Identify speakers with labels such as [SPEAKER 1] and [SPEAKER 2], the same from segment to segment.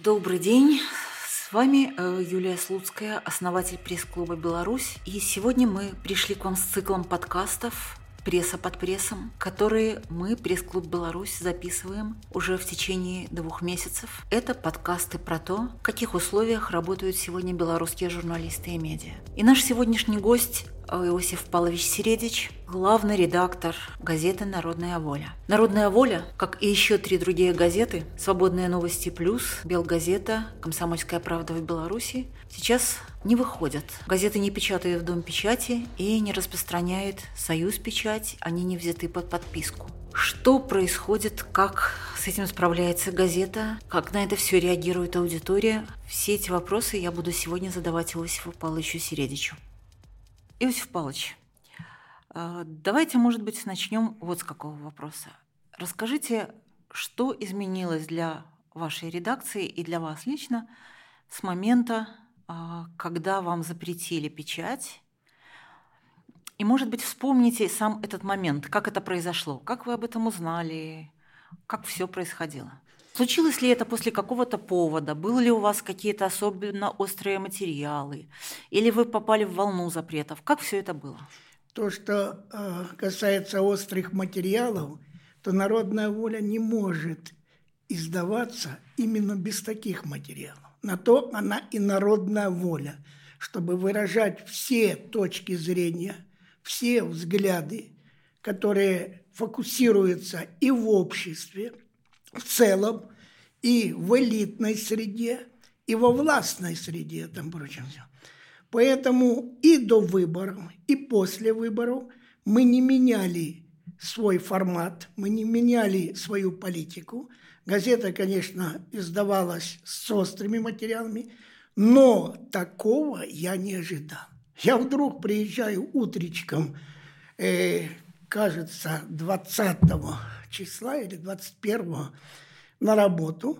[SPEAKER 1] Добрый день. С вами э, Юлия Слуцкая, основатель пресс-клуба «Беларусь». И сегодня мы пришли к вам с циклом подкастов «Пресса под прессом», которые мы, пресс-клуб «Беларусь», записываем уже в течение двух месяцев. Это подкасты про то, в каких условиях работают сегодня белорусские журналисты и медиа. И наш сегодняшний гость Иосиф Павлович Середич, главный редактор газеты «Народная воля». «Народная воля», как и еще три другие газеты, «Свободные новости плюс», «Белгазета», «Комсомольская правда в Беларуси», сейчас не выходят. Газеты не печатают в Дом печати и не распространяет Союз печать, они не взяты под подписку. Что происходит, как с этим справляется газета, как на это все реагирует аудитория? Все эти вопросы я буду сегодня задавать Иосифу Павловичу Середичу. Иосиф Павлович, э, давайте, может быть, начнем вот с какого вопроса. Расскажите, что изменилось для вашей редакции и для вас лично с момента, э, когда вам запретили печать? И, может быть, вспомните сам этот момент, как это произошло, как вы об этом узнали, как все происходило. Случилось ли это после какого-то повода? Были ли у вас какие-то особенно острые материалы? Или вы попали в волну запретов? Как все это было?
[SPEAKER 2] То, что э, касается острых материалов, то народная воля не может издаваться именно без таких материалов. На то она и народная воля, чтобы выражать все точки зрения, все взгляды, которые фокусируются и в обществе, в целом и в элитной среде, и во властной среде, там прочим все. Поэтому и до выборов, и после выборов мы не меняли свой формат, мы не меняли свою политику. Газета, конечно, издавалась с острыми материалами, но такого я не ожидал. Я вдруг приезжаю утречком, э, кажется, 20 числа или 21 на работу.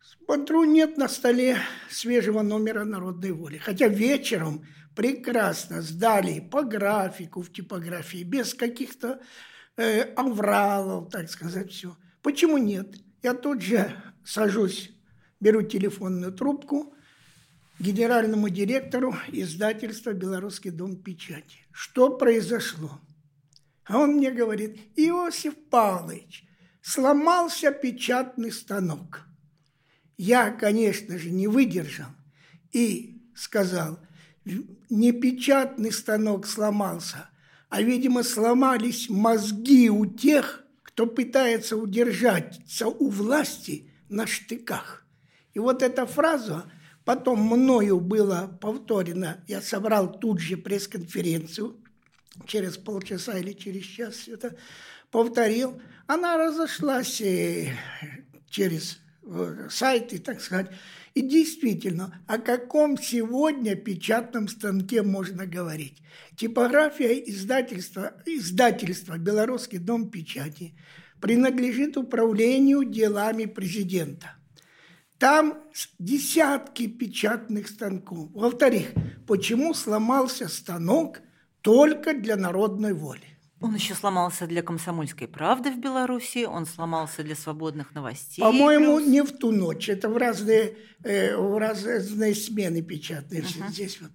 [SPEAKER 2] Смотрю, нет на столе свежего номера «Народной воли». Хотя вечером прекрасно сдали по графику в типографии, без каких-то э, авралов, так сказать, все. Почему нет? Я тут же сажусь, беру телефонную трубку генеральному директору издательства «Белорусский дом печати». Что произошло? А он мне говорит, Иосиф Павлович, сломался печатный станок. Я, конечно же, не выдержал и сказал, не печатный станок сломался, а, видимо, сломались мозги у тех, кто пытается удержаться у власти на штыках. И вот эта фраза потом мною была повторена. Я собрал тут же пресс-конференцию через полчаса или через час это повторил. Она разошлась э, через э, сайты, так сказать. И действительно, о каком сегодня печатном станке можно говорить? Типография издательства, издательства «Белорусский дом печати» принадлежит управлению делами президента. Там десятки печатных станков. Во-вторых, почему сломался станок – только для народной воли.
[SPEAKER 1] Он еще сломался для комсомольской правды в Беларуси, он сломался для свободных новостей.
[SPEAKER 2] По-моему, плюс... не в ту ночь. Это в разные, э, в разные смены печатные uh-huh. здесь. Вот.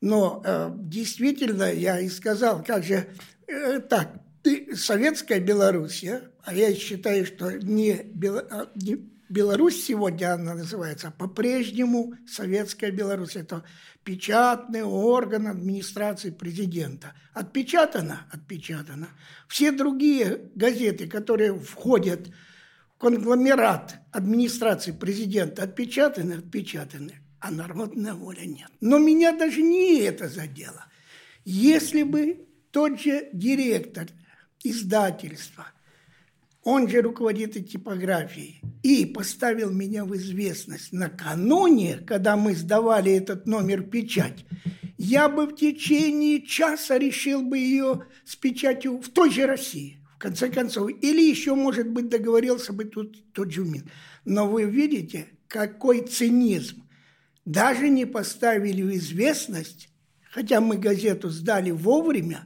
[SPEAKER 2] Но э, действительно, я и сказал, как же э, так, ты, советская Белоруссия, а я считаю, что не, Бело, а, не Беларусь сегодня она называется, по-прежнему советская Беларусь. Это печатный орган администрации президента. Отпечатано? Отпечатано. Все другие газеты, которые входят в конгломерат администрации президента, отпечатаны? Отпечатаны. А народная воля нет. Но меня даже не это задело. Если бы тот же директор издательства – он же руководитель типографией, и поставил меня в известность накануне, когда мы сдавали этот номер печать, я бы в течение часа решил бы ее с печатью в той же России, в конце концов. Или еще, может быть, договорился бы тут тот же Мин. Но вы видите, какой цинизм. Даже не поставили в известность, хотя мы газету сдали вовремя,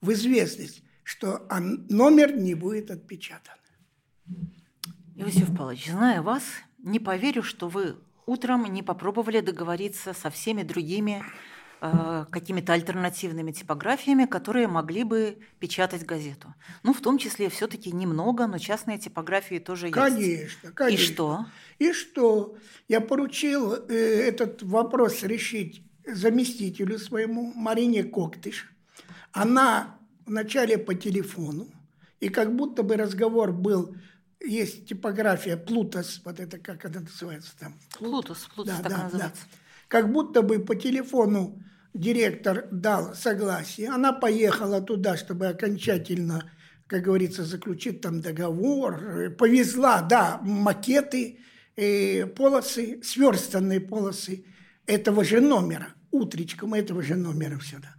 [SPEAKER 2] в известность, что номер не будет отпечатан.
[SPEAKER 1] Иосиф Павлович, зная вас, не поверю, что вы утром не попробовали договориться со всеми другими э, какими-то альтернативными типографиями, которые могли бы печатать газету. Ну, в том числе все-таки немного, но частные типографии тоже
[SPEAKER 2] конечно,
[SPEAKER 1] есть.
[SPEAKER 2] Конечно, конечно.
[SPEAKER 1] И что?
[SPEAKER 2] И что? Я поручил э, этот вопрос решить заместителю своему Марине Коктыш. Она вначале по телефону, и как будто бы разговор был есть типография Плутос, вот это как это называется там?
[SPEAKER 1] Плутос, Плутос да, так да, называется. Да.
[SPEAKER 2] Как будто бы по телефону директор дал согласие. Она поехала туда, чтобы окончательно, как говорится, заключить там договор. Повезла, да, макеты, э, полосы, сверстанные полосы этого же номера, утречком этого же номера сюда.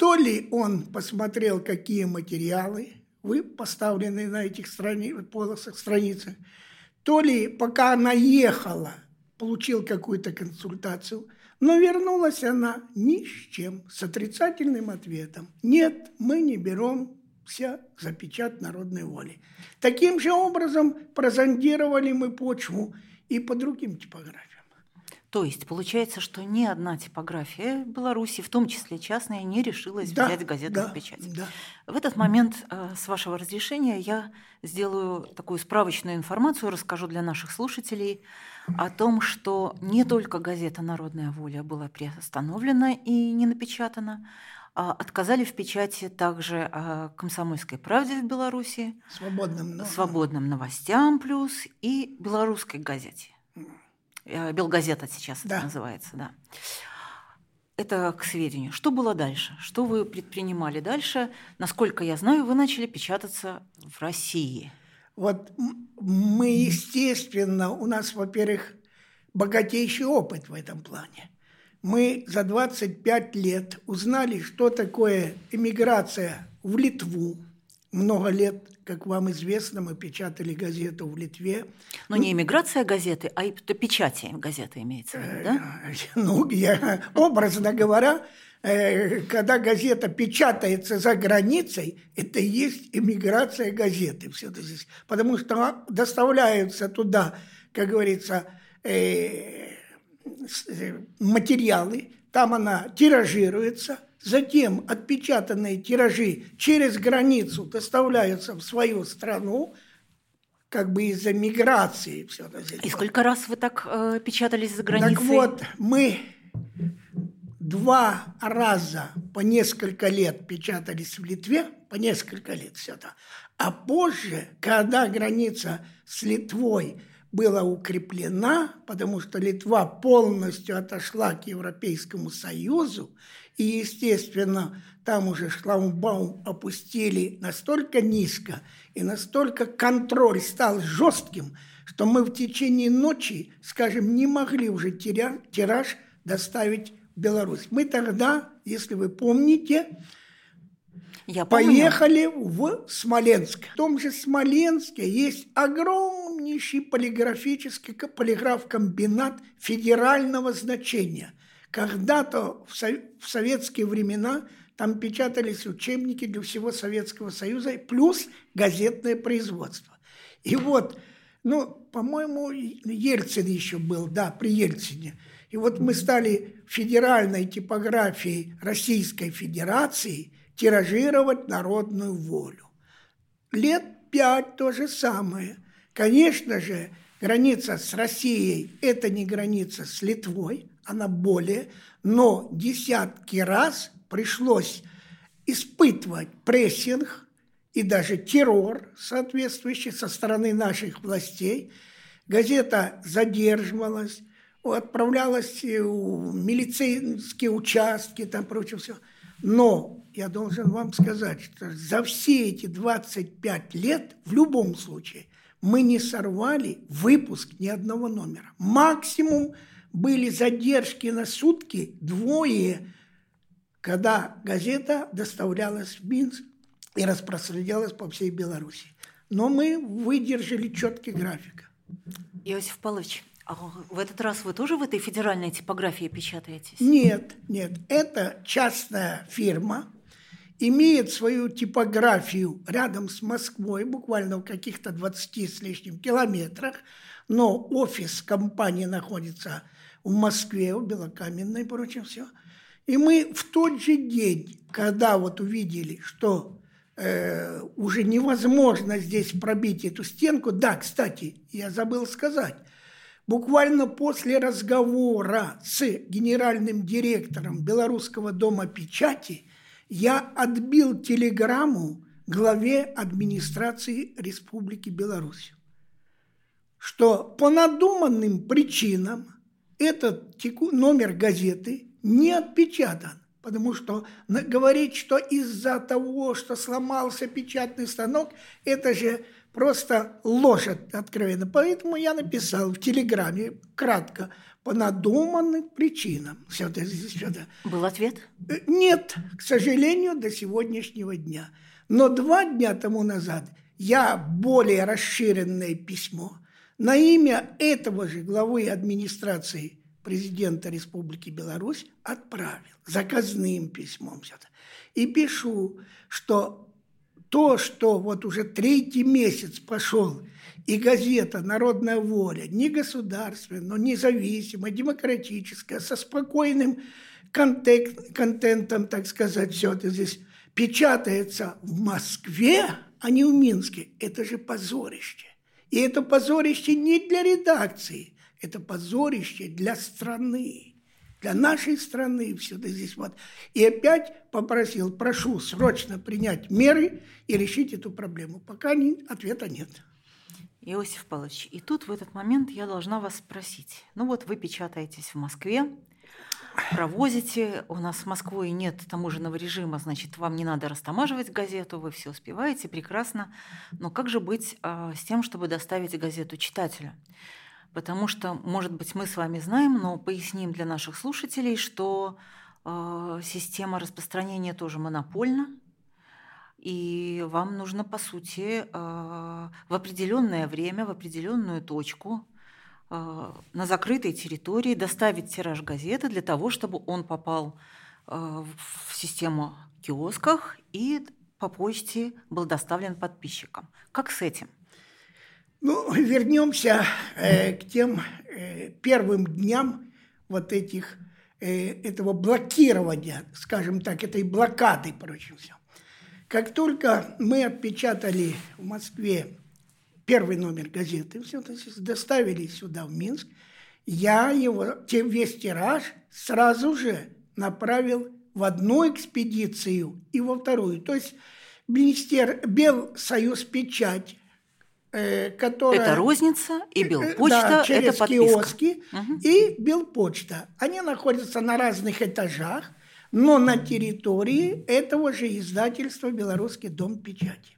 [SPEAKER 2] То ли он посмотрел, какие материалы, вы поставлены на этих страни, полосах, страницах, то ли пока она ехала, получил какую-то консультацию, но вернулась она ни с чем, с отрицательным ответом. Нет, мы не берем вся за печать народной воли. Таким же образом прозондировали мы почву и по другим типографиям.
[SPEAKER 1] То есть получается, что ни одна типография Беларуси, в том числе частная, не решилась да, взять газету да, в печать. Да. В этот момент, э, с вашего разрешения, я сделаю такую справочную информацию, расскажу для наших слушателей о том, что не только газета «Народная воля» была приостановлена и не напечатана, а отказали в печати также о «Комсомольской правде» в Беларуси,
[SPEAKER 2] «Свободным,
[SPEAKER 1] «Свободным новостям» плюс и «Белорусской газете». Э, Белгазета сейчас да. это называется, да. Это к сведению. Что было дальше? Что вы предпринимали дальше? Насколько я знаю, вы начали печататься в России.
[SPEAKER 2] Вот мы, естественно, у нас, во-первых, богатейший опыт в этом плане. Мы за 25 лет узнали, что такое эмиграция в Литву. Много лет как вам известно, мы печатали газету в Литве.
[SPEAKER 1] Но ну, не эмиграция газеты, а печати газеты имеется в виду, да?
[SPEAKER 2] Э, ну, я, образно говоря, э, когда газета печатается за границей, это и есть эмиграция газеты. Все это здесь. Потому что доставляются туда, как говорится, э, материалы, там она тиражируется – Затем отпечатанные тиражи через границу доставляются в свою страну, как бы из-за миграции. Все это
[SPEAKER 1] здесь. И сколько раз вы так э, печатались за границей?
[SPEAKER 2] Так вот, мы два раза по несколько лет печатались в Литве, по несколько лет все это. А позже, когда граница с Литвой была укреплена, потому что Литва полностью отошла к Европейскому Союзу, и, естественно, там уже шламбаум опустили настолько низко, и настолько контроль стал жестким, что мы в течение ночи, скажем, не могли уже тираж доставить в Беларусь. Мы тогда, если вы помните, я поехали в Смоленск. В том же Смоленске есть огромнейший полиграфический полиграф-комбинат федерального значения – когда-то в, в советские времена там печатались учебники для всего Советского Союза, плюс газетное производство. И вот, ну, по-моему, Ельцин еще был, да, при Ельцине. И вот мы стали федеральной типографией Российской Федерации тиражировать народную волю. Лет пять то же самое. Конечно же, граница с Россией – это не граница с Литвой, она более, но десятки раз пришлось испытывать прессинг и даже террор соответствующий со стороны наших властей. Газета задерживалась, отправлялась в милицейские участки, там прочее все. Но я должен вам сказать, что за все эти 25 лет в любом случае мы не сорвали выпуск ни одного номера. Максимум – были задержки на сутки двое, когда газета доставлялась в Минск и распространялась по всей Беларуси. Но мы выдержали четкий график.
[SPEAKER 1] Иосиф Павлович, а в этот раз вы тоже в этой федеральной типографии печатаетесь?
[SPEAKER 2] Нет, нет. Это частная фирма, имеет свою типографию рядом с Москвой, буквально в каких-то 20 с лишним километрах – но офис компании находится в Москве, в Белокаменной, прочим, все. И мы в тот же день, когда вот увидели, что э, уже невозможно здесь пробить эту стенку, да, кстати, я забыл сказать, буквально после разговора с генеральным директором Белорусского дома печати я отбил телеграмму главе администрации Республики Беларусь, что по надуманным причинам этот номер газеты не отпечатан, потому что говорить, что из-за того, что сломался печатный станок, это же просто ложь откровенно. Поэтому я написал в Телеграме кратко по надуманным причинам. Все это,
[SPEAKER 1] все это. Был ответ?
[SPEAKER 2] Э, нет, к сожалению, до сегодняшнего дня. Но два дня тому назад я более расширенное письмо на имя этого же главы администрации президента Республики Беларусь отправил заказным письмом. И пишу, что то, что вот уже третий месяц пошел, и газета «Народная воля» не государственная, но независимая, демократическая, со спокойным контент, контентом, так сказать, все это здесь печатается в Москве, а не в Минске. Это же позорище. И это позорище не для редакции, это позорище для страны для нашей страны все это здесь вот. И опять попросил, прошу срочно принять меры и решить эту проблему. Пока не, ответа нет.
[SPEAKER 1] Иосиф Павлович, и тут в этот момент я должна вас спросить. Ну вот вы печатаетесь в Москве, провозите, у нас в Москве нет таможенного режима, значит, вам не надо растамаживать газету, вы все успеваете, прекрасно. Но как же быть э, с тем, чтобы доставить газету читателю? потому что, может быть, мы с вами знаем, но поясним для наших слушателей, что э, система распространения тоже монопольна, и вам нужно, по сути, э, в определенное время, в определенную точку на закрытой территории доставить тираж газеты для того, чтобы он попал э, в систему киосках и по почте был доставлен подписчикам. Как с этим?
[SPEAKER 2] Ну, вернемся э, к тем э, первым дням вот этих, э, этого блокирования, скажем так, этой блокады, прочим, все. Как только мы отпечатали в Москве первый номер газеты, все доставили сюда, в Минск, я его, весь тираж сразу же направил в одну экспедицию и во вторую. То есть министер Белсоюз печать
[SPEAKER 1] Э, которая... Это розница и Белпочта,
[SPEAKER 2] да, через это подписка. киоски угу. и Белпочта. Они находятся на разных этажах, но на территории этого же издательства «Белорусский дом печати».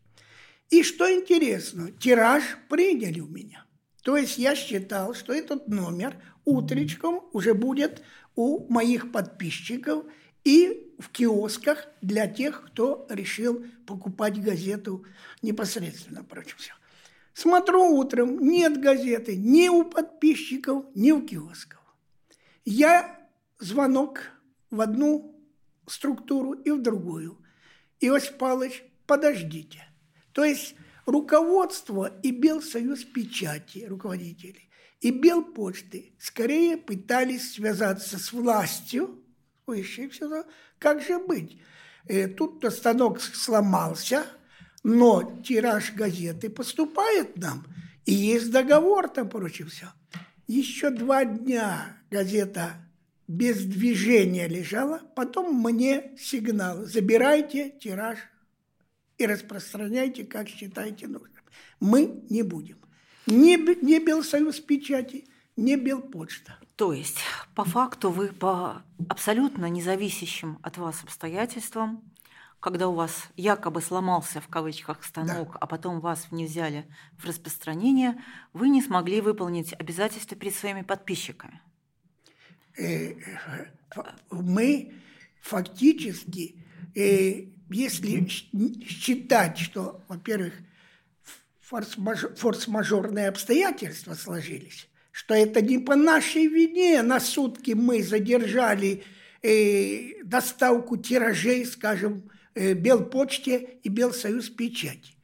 [SPEAKER 2] И что интересно, тираж приняли у меня. То есть я считал, что этот номер утречком уже будет у моих подписчиков и в киосках для тех, кто решил покупать газету непосредственно, прочим все. Смотрю утром, нет газеты ни у подписчиков, ни у киосков. Я звонок в одну структуру и в другую. Иосиф Павлович, подождите. То есть руководство и Белсоюз печати, руководители, и Белпочты скорее пытались связаться с властью, ой, все, как же быть? Э, тут-то станок сломался – но тираж газеты поступает нам, и есть договор там, прочее все. Еще два дня газета без движения лежала, потом мне сигнал, забирайте тираж и распространяйте, как считаете нужным. Мы не будем. Ни, ни Белсоюз печати, ни Белпочта.
[SPEAKER 1] То есть, по факту, вы по абсолютно независящим от вас обстоятельствам когда у вас якобы сломался в кавычках станок, да. а потом вас не взяли в распространение, вы не смогли выполнить обязательства перед своими подписчиками?
[SPEAKER 2] Э, мы фактически, э, если считать, что, во-первых, форс-мажорные обстоятельства сложились, что это не по нашей вине на сутки мы задержали э, доставку тиражей, скажем, Э, Белпочте и Белсоюз печати,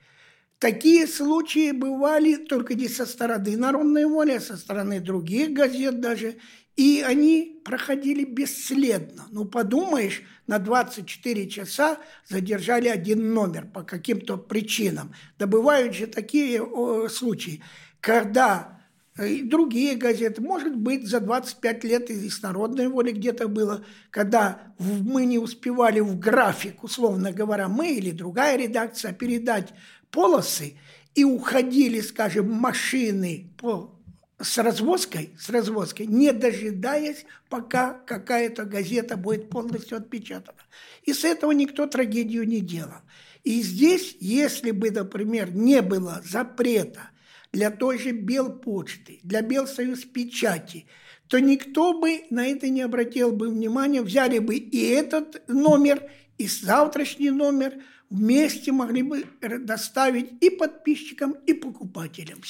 [SPEAKER 2] Такие случаи бывали только не со стороны «Народной воли», а со стороны других газет даже. И они проходили бесследно. Ну, подумаешь, на 24 часа задержали один номер по каким-то причинам. Да бывают же такие случаи, когда э, и другие газеты, может быть, за 25 лет из «Народной воли» где-то было, когда мы не успевали в график, условно говоря, мы или другая редакция передать полосы и уходили, скажем, машины по с развозкой, с развозкой, не дожидаясь, пока какая-то газета будет полностью отпечатана. И с этого никто трагедию не делал. И здесь, если бы, например, не было запрета для той же Белпочты, для Белсоюз печати, то никто бы на это не обратил бы внимания, взяли бы и этот номер, и завтрашний номер – вместе могли бы доставить и подписчикам, и покупателям.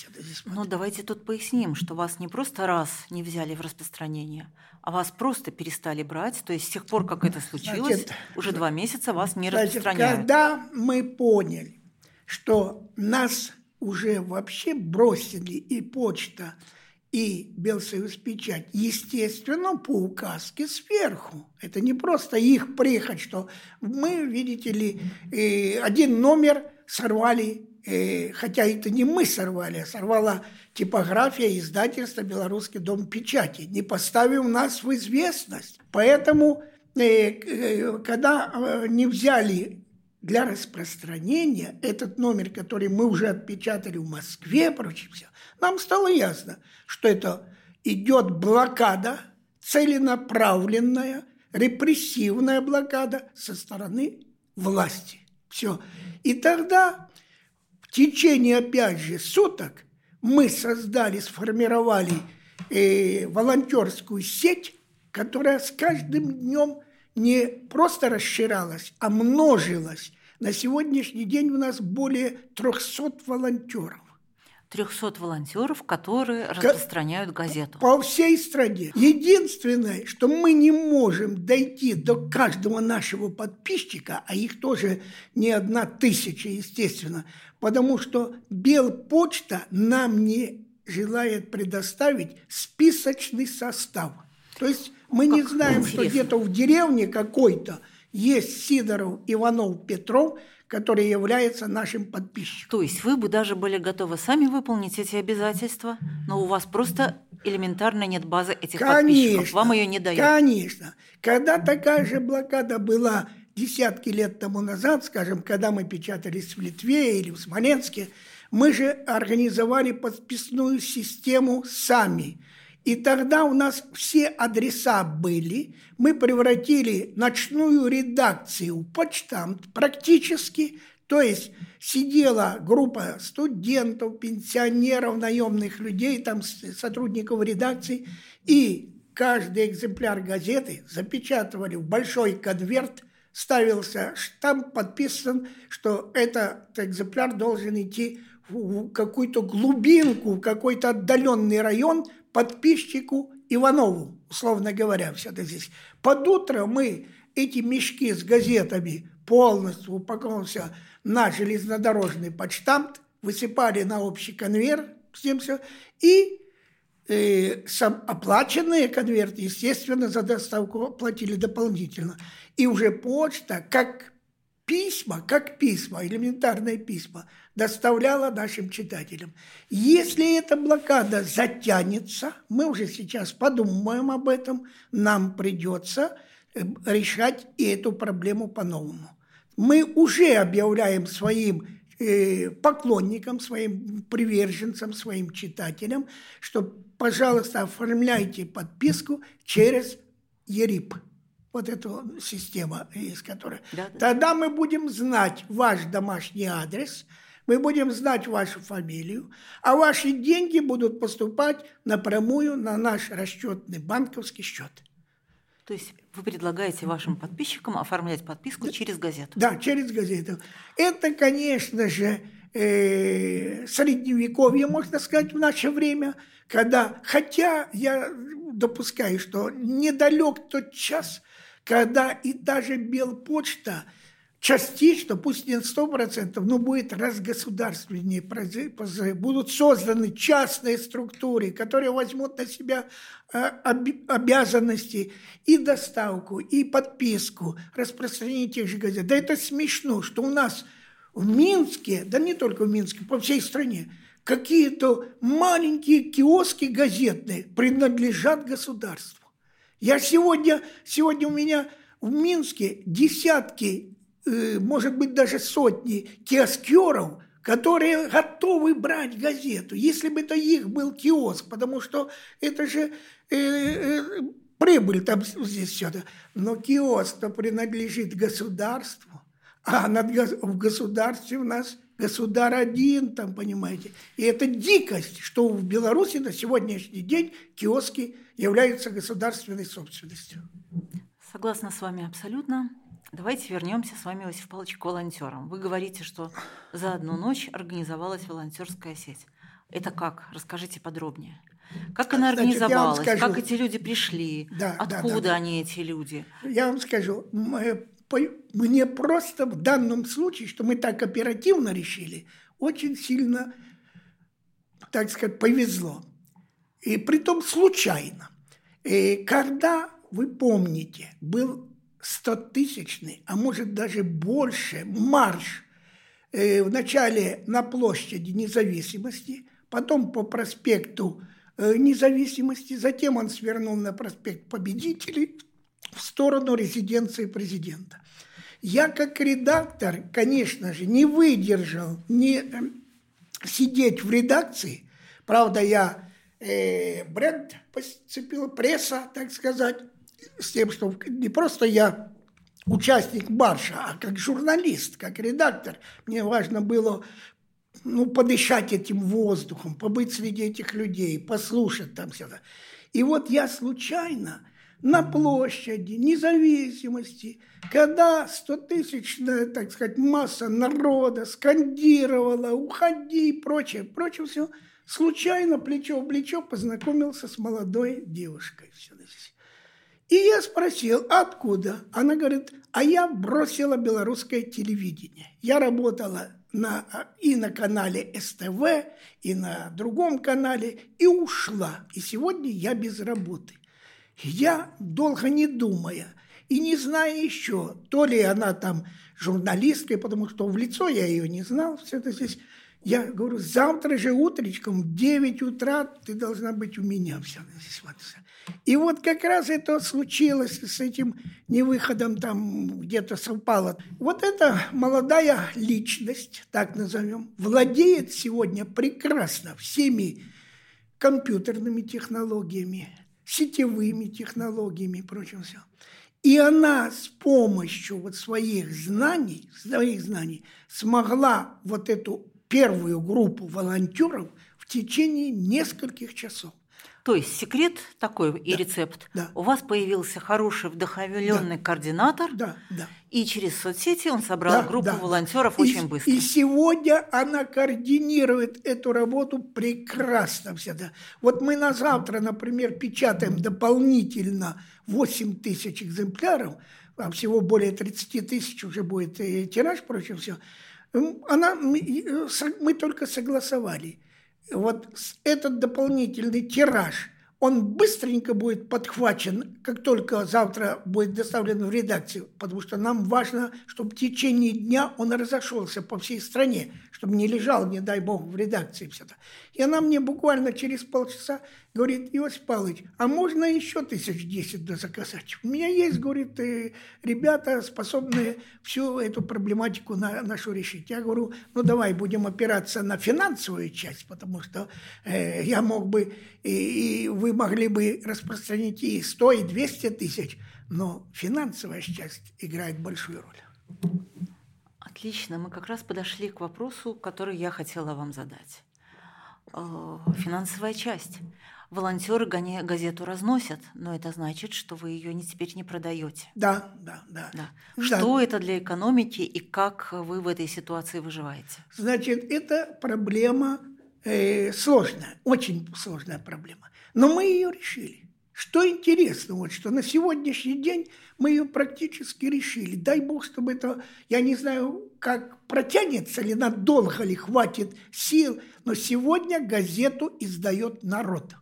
[SPEAKER 1] Ну, давайте тут поясним, что вас не просто раз не взяли в распространение, а вас просто перестали брать. То есть с тех пор, как это случилось, значит, уже два месяца вас не значит, распространяют.
[SPEAKER 2] Когда мы поняли, что нас уже вообще бросили и почта, и Белсоюз печать, естественно, по указке сверху. Это не просто их прихоть, что мы, видите ли, э, один номер сорвали, э, хотя это не мы сорвали, а сорвала типография издательства «Белорусский дом печати», не поставив нас в известность. Поэтому, э, когда не взяли для распространения этот номер, который мы уже отпечатали в Москве, прочее все, нам стало ясно, что это идет блокада, целенаправленная, репрессивная блокада со стороны власти. Все. И тогда в течение, опять же, суток мы создали, сформировали э, волонтерскую сеть, которая с каждым днем не просто расширялась, а множилась. На сегодняшний день у нас более 300 волонтеров.
[SPEAKER 1] 300 волонтеров, которые распространяют газету.
[SPEAKER 2] По всей стране. Единственное, что мы не можем дойти до каждого нашего подписчика, а их тоже не одна тысяча, естественно, потому что Белпочта нам не желает предоставить списочный состав. То есть мы как не знаем, интересно. что где-то в деревне какой-то есть Сидоров, Иванов, Петров – который является нашим подписчиком.
[SPEAKER 1] То есть вы бы даже были готовы сами выполнить эти обязательства, но у вас просто элементарно нет базы этих конечно, подписчиков, вам ее не дают.
[SPEAKER 2] Конечно. Когда такая же блокада была десятки лет тому назад, скажем, когда мы печатались в Литве или в Смоленске, мы же организовали подписную систему сами – и тогда у нас все адреса были. Мы превратили ночную редакцию в почтамт практически. То есть сидела группа студентов, пенсионеров, наемных людей, там сотрудников редакции, и каждый экземпляр газеты запечатывали в большой конверт, ставился штамп, подписан, что этот экземпляр должен идти в какую-то глубинку, в какой-то отдаленный район – подписчику Иванову, условно говоря, все-таки здесь. Под утро мы эти мешки с газетами полностью упаковался на железнодорожный почтамт, высыпали на общий конверт, всем все, и э, сам, оплаченные конверты, естественно, за доставку платили дополнительно. И уже почта, как письма, как письма, элементарные письма, доставляла нашим читателям. Если эта блокада затянется, мы уже сейчас подумаем об этом, нам придется э, решать и эту проблему по-новому. Мы уже объявляем своим э, поклонникам, своим приверженцам, своим читателям, что, пожалуйста, оформляйте подписку через ЕРИП – вот эта система из которой. Да, да. Тогда мы будем знать ваш домашний адрес, мы будем знать вашу фамилию, а ваши деньги будут поступать напрямую на наш расчетный банковский счет.
[SPEAKER 1] То есть вы предлагаете вашим подписчикам оформлять подписку да, через газету?
[SPEAKER 2] Да, через газету. Это, конечно же, э, средневековье, можно сказать, в наше время, когда, хотя я допускаю, что недалек тот час, когда и даже Белпочта частично, пусть не сто процентов, но будет разгосударственнее, будут созданы частные структуры, которые возьмут на себя а, обязанности и доставку, и подписку, распространение тех же газет. Да это смешно, что у нас в Минске, да не только в Минске, по всей стране, какие-то маленькие киоски газетные принадлежат государству. Я сегодня, сегодня у меня в Минске десятки Э, может быть, даже сотни киоскеров, которые готовы брать газету, если бы это их был киоск, потому что это же э, э, прибыль там здесь все это. Но киоск-то принадлежит государству, а над, в государстве у нас государ один, там, понимаете. И это дикость, что в Беларуси на сегодняшний день киоски являются государственной собственностью.
[SPEAKER 1] Согласна с вами абсолютно. Давайте вернемся с вами, Иосиф Павлович, к волонтерам. Вы говорите, что за одну ночь организовалась волонтерская сеть. Это как? Расскажите подробнее. Как она организовалась? Значит, скажу, как эти люди пришли? Да, Откуда да, да, они, эти люди?
[SPEAKER 2] Я вам скажу. Мне просто в данном случае, что мы так оперативно решили, очень сильно, так сказать, повезло. И при том случайно. И когда, вы помните, был стотысячный, а может даже больше, марш э, вначале на площади независимости, потом по проспекту э, независимости, затем он свернул на проспект Победителей в сторону резиденции президента. Я как редактор, конечно же, не выдержал не э, сидеть в редакции. Правда, я э, бренд подцепил, пресса, так сказать, с тем, что не просто я участник марша, а как журналист, как редактор, мне важно было ну, подышать этим воздухом, побыть среди этих людей, послушать там все это. И вот я случайно на площади независимости, когда стотысячная, так сказать, масса народа скандировала «Уходи» и прочее, прочее все, случайно плечо в плечо познакомился с молодой девушкой. И я спросил, откуда? Она говорит, а я бросила белорусское телевидение. Я работала на, и на канале СТВ, и на другом канале, и ушла. И сегодня я без работы. Я, долго не думая, и не зная еще, то ли она там журналистка, потому что в лицо я ее не знал, все это здесь. Я говорю, завтра же утречком в 9 утра ты должна быть у меня. Все, здесь вот. И вот как раз это случилось с этим невыходом, там где-то совпало. Вот эта молодая личность, так назовем, владеет сегодня прекрасно всеми компьютерными технологиями, сетевыми технологиями и прочим все. И она с помощью вот своих знаний, своих знаний смогла вот эту первую группу волонтеров в течение нескольких часов.
[SPEAKER 1] То есть секрет такой и рецепт. Да. У вас появился хороший вдохновленный да. координатор, да, да. и через соцсети он собрал да, группу да. волонтеров и, очень быстро.
[SPEAKER 2] И сегодня она координирует эту работу прекрасно всегда. Вот мы на завтра, например, печатаем дополнительно 8 тысяч экземпляров, а всего более 30 тысяч уже будет и тираж, прочее все. Она, мы, э, мы только согласовали – вот этот дополнительный тираж, он быстренько будет подхвачен, как только завтра будет доставлен в редакцию, потому что нам важно, чтобы в течение дня он разошелся по всей стране, чтобы не лежал, не дай бог, в редакции все это. И она мне буквально через полчаса говорит, Иосиф Павлович, а можно еще тысяч десять заказать? У меня есть, говорит, э, ребята, способные всю эту проблематику на, нашу решить. Я говорю, ну давай будем опираться на финансовую часть, потому что э, я мог бы, и, и вы могли бы распространить и 100, и 200 тысяч, но финансовая часть играет большую роль.
[SPEAKER 1] Отлично, мы как раз подошли к вопросу, который я хотела вам задать. Э, финансовая часть. Волонтеры газету разносят, но это значит, что вы ее не, теперь не продаете.
[SPEAKER 2] Да, да, да. да.
[SPEAKER 1] Что да. это для экономики и как вы в этой ситуации выживаете?
[SPEAKER 2] Значит, это проблема э, сложная, очень сложная проблема. Но мы ее решили. Что интересно, вот, что на сегодняшний день мы ее практически решили. Дай бог, чтобы это, я не знаю, как протянется ли, надолго ли хватит сил, но сегодня газету издает народ.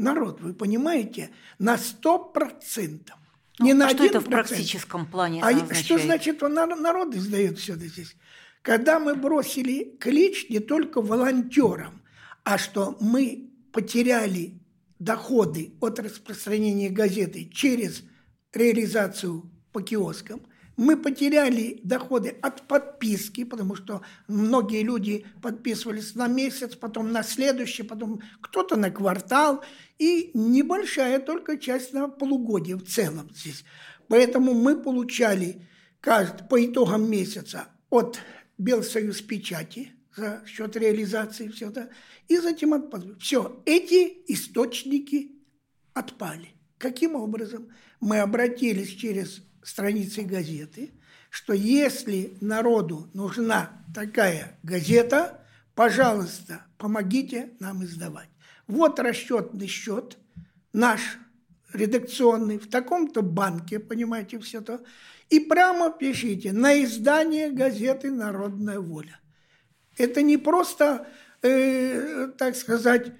[SPEAKER 2] Народ, вы понимаете, на сто процентов.
[SPEAKER 1] Ну, не а на что это в практическом плане
[SPEAKER 2] А означает? что значит, народ издает все это здесь? Когда мы бросили клич не только волонтерам, а что мы потеряли доходы от распространения газеты через реализацию по киоскам, мы потеряли доходы от подписки, потому что многие люди подписывались на месяц, потом на следующий, потом кто-то на квартал, и небольшая только часть на полугодие в целом здесь. Поэтому мы получали каждый, по итогам месяца от Белсоюз печати за счет реализации все это, и затем отпали. Все, эти источники отпали. Каким образом? Мы обратились через страницы газеты, что если народу нужна такая газета, пожалуйста, помогите нам издавать. Вот расчетный счет наш редакционный в таком-то банке, понимаете, все то. И прямо пишите на издание газеты «Народная воля». Это не просто, э, так сказать,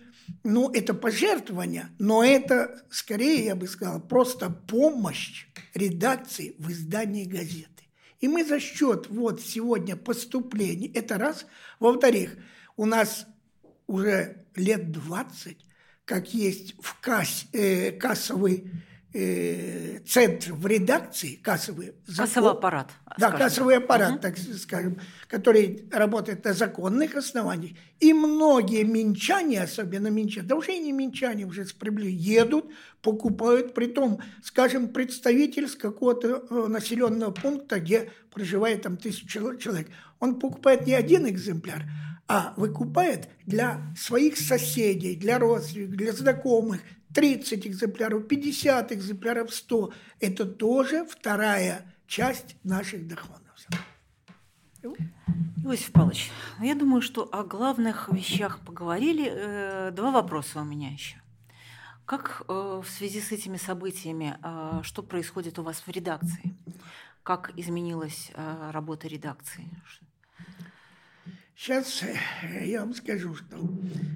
[SPEAKER 2] ну, это пожертвование, но это, скорее, я бы сказал, просто помощь редакции в издании газеты. И мы за счет вот сегодня поступлений, это раз. Во-вторых, у нас уже лет 20, как есть в касс, э, кассовый э, центр в редакции, кассовый
[SPEAKER 1] закон, Кассовый аппарат.
[SPEAKER 2] Да, скажем. кассовый аппарат, угу. так скажем, который работает на законных основаниях. И многие минчане, особенно минчане, да уже и не минчане, уже с прибыли, едут, покупают, при том, скажем, представитель с какого-то э, населенного пункта, где проживает там тысяча человек. Он покупает не один экземпляр, а выкупает для своих соседей, для родственников, для знакомых, 30 экземпляров, 50 экземпляров, 100. Это тоже вторая часть наших доходов.
[SPEAKER 1] Иосиф Павлович, ну, я думаю, что о главных вещах поговорили. Э, два вопроса у меня еще. Как э, в связи с этими событиями, э, что происходит у вас в редакции? Как изменилась работа редакции?
[SPEAKER 2] Сейчас э, я вам скажу, что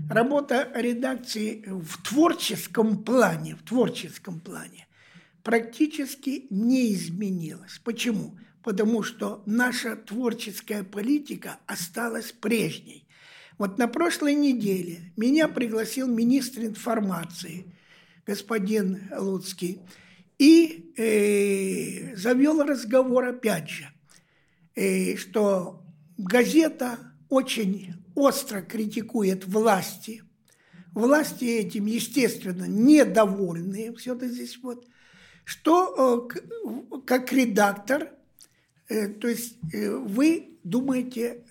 [SPEAKER 2] работа редакции в творческом плане, в творческом плане практически не изменилась. Почему? Потому что наша творческая политика осталась прежней. Вот на прошлой неделе меня пригласил министр информации, господин Луцкий, и э, завел разговор опять же, э, что газета очень остро критикует власти. Власти этим, естественно, недовольны. Все это здесь вот. Что э, как редактор, э, то есть э, вы думаете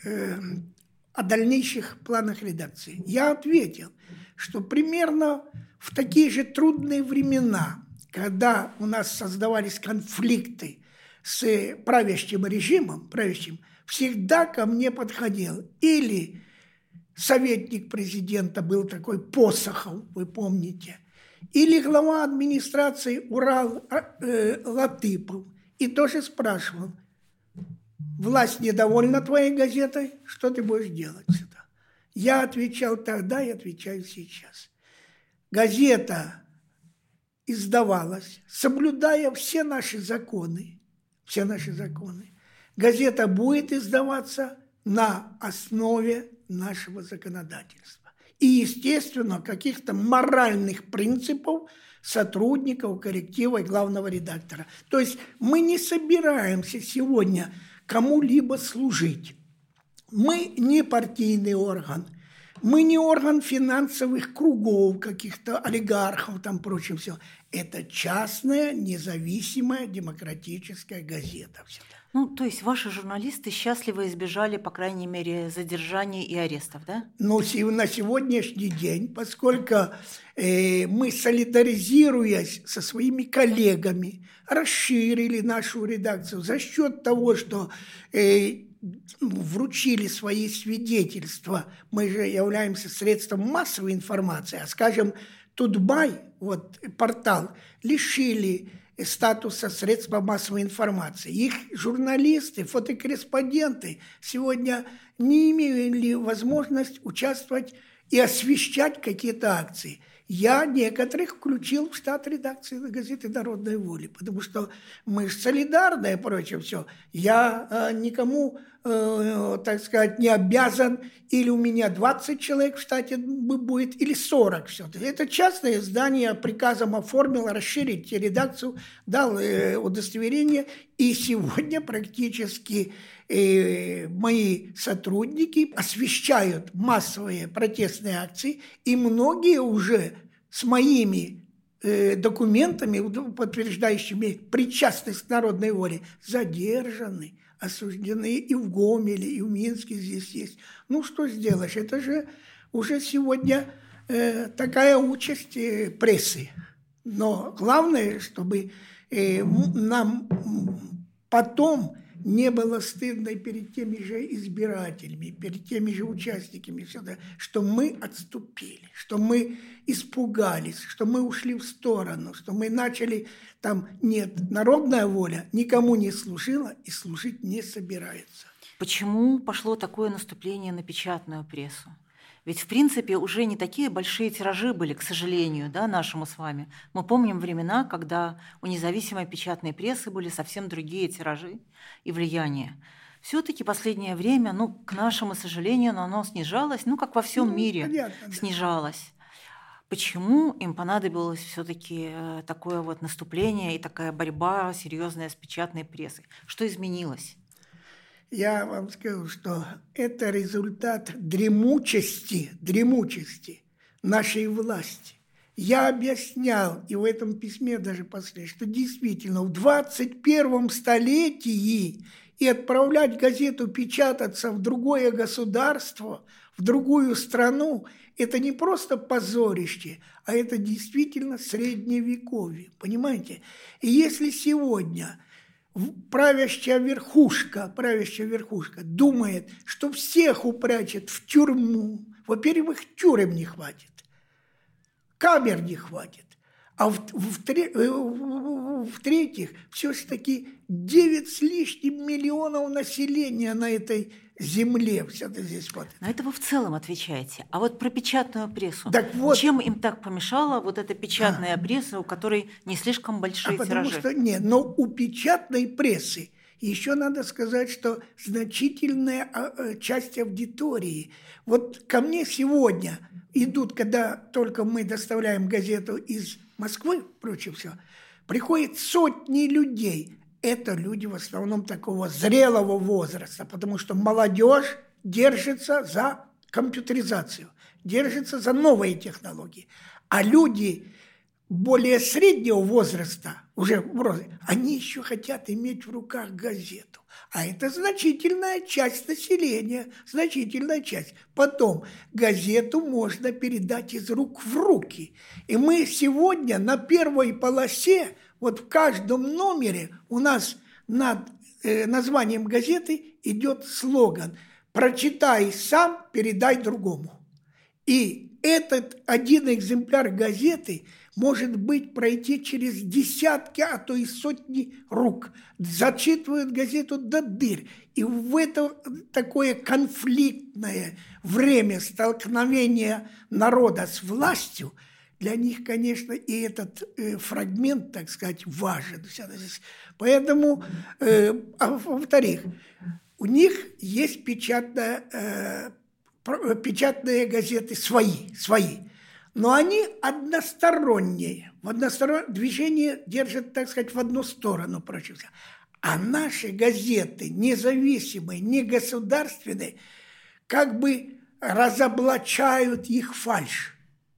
[SPEAKER 2] о дальнейших планах редакции? Я ответил, что примерно в такие же трудные времена, когда у нас создавались конфликты с правящим режимом, правящим, всегда ко мне подходил. Или советник президента был такой Посохов, вы помните, или глава администрации Урал э, Латыпов. И тоже спрашивал, власть недовольна твоей газетой, что ты будешь делать сюда? Я отвечал тогда и отвечаю сейчас. Газета издавалась, соблюдая все наши законы, все наши законы газета будет издаваться на основе нашего законодательства. И, естественно, каких-то моральных принципов сотрудников, коллектива и главного редактора. То есть мы не собираемся сегодня кому-либо служить. Мы не партийный орган, мы не орган финансовых кругов, каких-то олигархов, там прочим все. Это частная, независимая, демократическая газета. Всегда.
[SPEAKER 1] Ну, то есть ваши журналисты счастливо избежали, по крайней мере, задержаний и арестов, да?
[SPEAKER 2] Ну, на сегодняшний день, поскольку э, мы, солидаризируясь со своими коллегами, расширили нашу редакцию за счет того, что э, вручили свои свидетельства, мы же являемся средством массовой информации, а, скажем, Тутбай, вот портал, лишили статуса средства массовой информации. Их журналисты, фотокорреспонденты сегодня не имели возможность участвовать и освещать какие-то акции – я некоторых включил в штат редакции газеты «Народная воля», потому что мы же солидарны прочее все. Я э, никому, э, так сказать, не обязан, или у меня 20 человек в штате будет, или 40 все. Это частное издание приказом оформил расширить редакцию, дал э, удостоверение, и сегодня практически э, мои сотрудники освещают массовые протестные акции, и многие уже с моими э, документами, подтверждающими причастность к народной воле, задержаны, осуждены и в Гомеле, и в Минске здесь есть. Ну, что сделаешь? Это же уже сегодня э, такая участь прессы. Но главное, чтобы нам потом не было стыдно перед теми же избирателями, перед теми же участниками, что мы отступили, что мы испугались, что мы ушли в сторону, что мы начали там, нет, народная воля никому не служила и служить не собирается.
[SPEAKER 1] Почему пошло такое наступление на печатную прессу? Ведь, в принципе, уже не такие большие тиражи были, к сожалению, да, нашему с вами. Мы помним времена, когда у независимой печатной прессы были совсем другие тиражи и влияние. Все-таки последнее время, ну, к нашему сожалению, оно снижалось, ну, как во всем ну, мире понятно, да. снижалось. Почему им понадобилось все-таки э, такое вот наступление и такая борьба серьезная с печатной прессой? Что изменилось?
[SPEAKER 2] Я вам скажу, что это результат дремучести, дремучести нашей власти. Я объяснял, и в этом письме даже после, что действительно в 21 столетии и отправлять газету печататься в другое государство, в другую страну, это не просто позорище, а это действительно средневековье, понимаете? И если сегодня – правящая верхушка, правящая верхушка думает, что всех упрячет в тюрьму. Во-первых, тюрем не хватит, камер не хватит. А в-третьих, в, в, в все-таки 9 с лишним миллионов населения на этой земле все это здесь вот.
[SPEAKER 1] На это вы в целом отвечаете. А вот про печатную прессу. Так вот, Чем им так помешала вот эта печатная а, пресса, у которой не слишком большие а
[SPEAKER 2] тиражи? Потому что нет, но у печатной прессы еще надо сказать, что значительная а, э, часть аудитории. Вот ко мне сегодня идут, когда только мы доставляем газету из Москвы, прочее все, приходят сотни людей это люди в основном такого зрелого возраста, потому что молодежь держится за компьютеризацию, держится за новые технологии. А люди более среднего возраста, уже они еще хотят иметь в руках газету. А это значительная часть населения, значительная часть. Потом газету можно передать из рук в руки. И мы сегодня на первой полосе вот в каждом номере у нас над э, названием газеты идет слоган «Прочитай сам, передай другому». И этот один экземпляр газеты может быть пройти через десятки, а то и сотни рук. Зачитывают газету до дыр. И в это такое конфликтное время столкновения народа с властью – для них, конечно, и этот э, фрагмент, так сказать, важен. Поэтому, э, а во-вторых, у них есть печатная, э, печатные газеты свои, свои, но они односторонние. В одностороннее движение держат, так сказать, в одну сторону, проще всего. А наши газеты, независимые, не государственные, как бы разоблачают их фальшь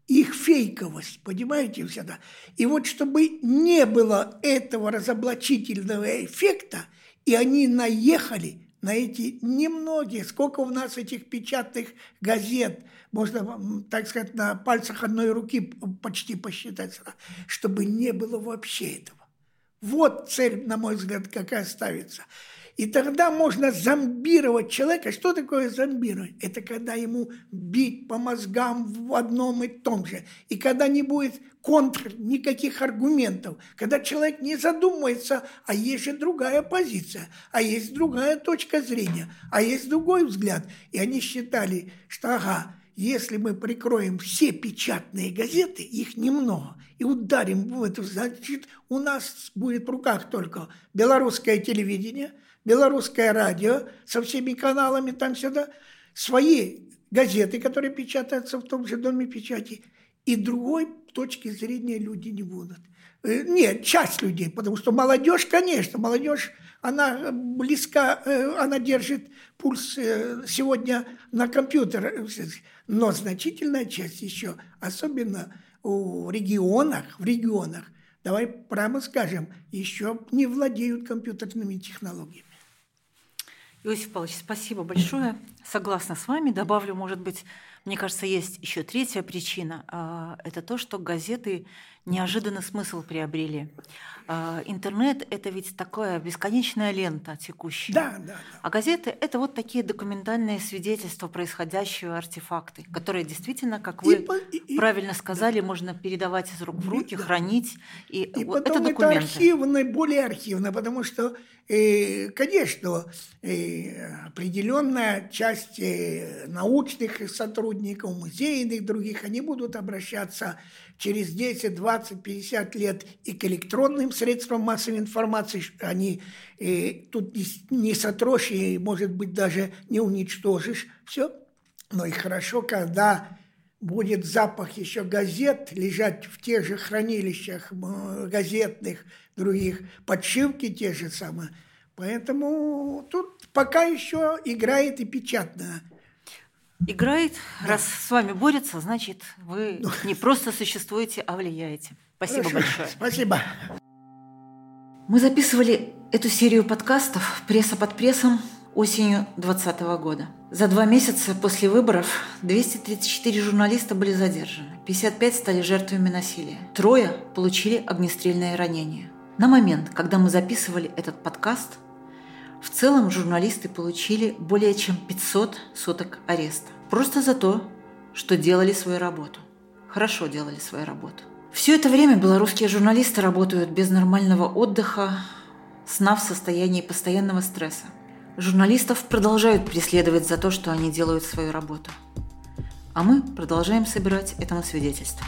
[SPEAKER 2] их фейковость, понимаете, всегда. И вот чтобы не было этого разоблачительного эффекта, и они наехали на эти немногие, сколько у нас этих печатных газет, можно, так сказать, на пальцах одной руки почти посчитать, чтобы не было вообще этого. Вот цель, на мой взгляд, какая ставится. И тогда можно зомбировать человека. Что такое зомбировать? Это когда ему бить по мозгам в одном и том же. И когда не будет контр, никаких аргументов. Когда человек не задумывается, а есть же другая позиция, а есть другая точка зрения, а есть другой взгляд. И они считали, что ага, если мы прикроем все печатные газеты, их немного, и ударим в эту, значит, у нас будет в руках только белорусское телевидение, белорусское радио со всеми каналами там-сюда, свои газеты, которые печатаются в том же доме печати, и другой точки зрения люди не будут. Э, нет, часть людей, потому что молодежь, конечно, молодежь, она близка, э, она держит пульс э, сегодня на компьютер, но значительная часть еще, особенно в регионах, в регионах, давай прямо скажем, еще не владеют компьютерными технологиями.
[SPEAKER 1] Иосиф Павлович, спасибо большое. Согласна с вами. Добавлю, может быть, мне кажется, есть еще третья причина. А, это то, что газеты неожиданный смысл приобрели. А, интернет – это ведь такая бесконечная лента текущая.
[SPEAKER 2] Да, да, да.
[SPEAKER 1] А газеты – это вот такие документальные свидетельства происходящего, артефакты, которые действительно, как вы и, и, правильно сказали, да. можно передавать из рук в руки, да. хранить. И,
[SPEAKER 2] и вот потом это, документы. это архивно, более архивно, потому что, э, конечно, э, определенная часть э, научных сотрудников, музейных других, они будут обращаться через 10, 20, 50 лет и к электронным средствам массовой информации, они и тут не, сотрешь и, может быть, даже не уничтожишь все. Но и хорошо, когда будет запах еще газет лежать в тех же хранилищах газетных, других, подшивки те же самые. Поэтому тут пока еще играет и печатная
[SPEAKER 1] играет. Да. Раз с вами борется, значит, вы ну. не просто существуете, а влияете. Спасибо Хорошо. большое.
[SPEAKER 2] Спасибо.
[SPEAKER 1] Мы записывали эту серию подкастов «Пресса под прессом» осенью 2020 года. За два месяца после выборов 234 журналиста были задержаны, 55 стали жертвами насилия, трое получили огнестрельное ранение. На момент, когда мы записывали этот подкаст, в целом журналисты получили более чем 500 суток ареста. Просто за то, что делали свою работу. Хорошо делали свою работу. Все это время белорусские журналисты работают без нормального отдыха, сна в состоянии постоянного стресса. Журналистов продолжают преследовать за то, что они делают свою работу. А мы продолжаем собирать этому свидетельство.